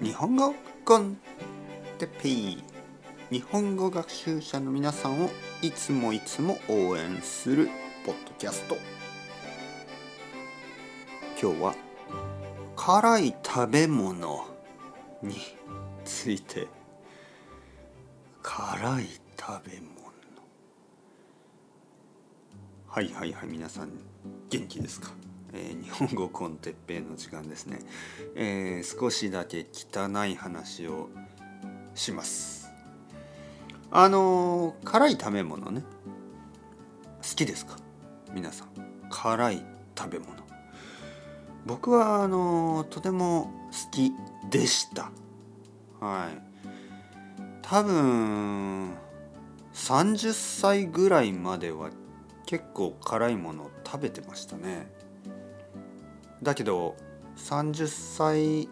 日本語コンテペイ日本語学習者の皆さんをいつもいつも応援するポッドキャスト。今日は辛い食べ物について。辛い食べ物。はいはいはい皆さん元気ですか？えー、日本語コンテッペイの時間ですね、えー、少しだけ汚い話をします。あのー、辛い食べ物ね。好きですか？皆さん。辛い食べ物。僕はあのとても好きでした。はい。多分30歳ぐらいまでは結構辛いものを食べてましたね。だけど30歳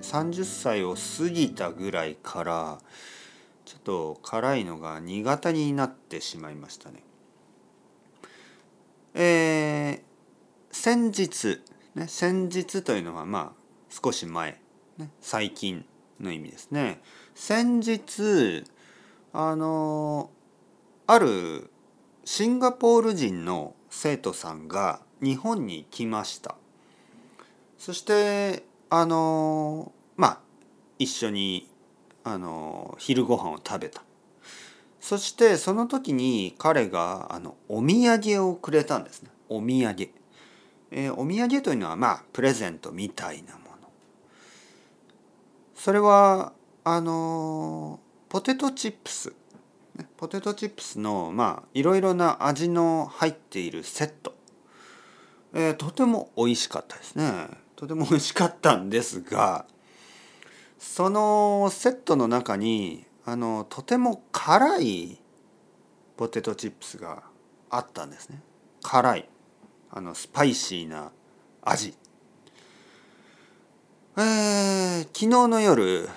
30歳を過ぎたぐらいからちょっと辛いのが苦手になってしまいましたね。えー、先日、ね、先日というのはまあ少し前、ね、最近の意味ですね。先日あのあるシンガポール人の生徒さんが日本に来ましたそしてあのまあ一緒にあの昼ご飯を食べた。そしてその時に彼があのお土産をくれたんですね。お土産、えー、お土産というのはまあプレゼントみたいなもの。それはあのポテトチップス。ポテトチップスのまあいろいろな味の入っているセット。えー、とても美味しかったですね。とても美味しかったんですがそのセットの中にあのとても辛いポテトチップスがあったんですね。辛いあのスパイシーな味。えー、昨日の夜、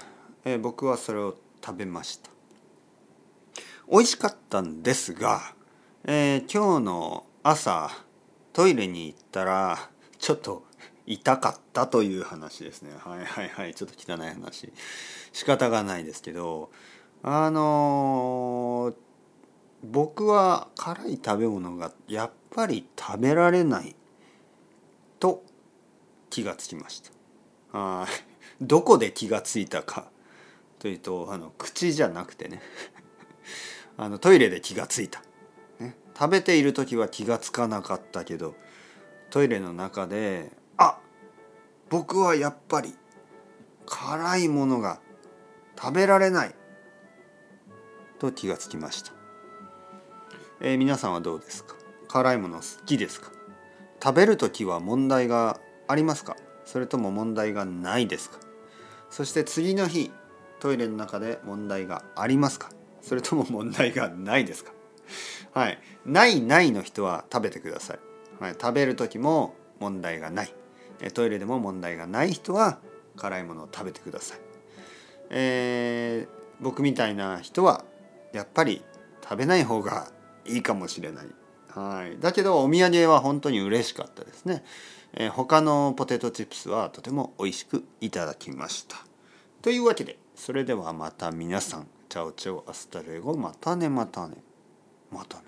えー、僕はそれを食べました。美味しかったんですが、えー、今日の朝トイレに行ったらちょっと痛かったという話ですね。はいはいはい。ちょっと汚い話。仕方がないですけど。あのー、僕は辛い食べ物がやっぱり食べられないと気がつきました。あ どこで気がついたかというとあの口じゃなくてね。あのトイレで気がついた。ね。食べている時は気が付かなかったけどトイレの中であ僕はやっぱり辛いものが食べられない。と気がつきました、えー、皆さんはどうですか？辛いもの好きですか？食べる時は問題がありますか？それとも問題がないですか？そして次の日トイレの中で問題がありますか？それとも問題がないですか？はい、ないないの人は食べてください、はい、食べる時も問題がない。トイレでも問題がない人は辛いものを食べてください、えー、僕みたいな人はやっぱり食べない方がいいかもしれない、はい、だけどお土産は本当に嬉しかったですね、えー、他のポテトチップスはとても美味しくいただきました。というわけでそれではまた皆さん。 Ciao ciao hasta luego またねまたね。またね。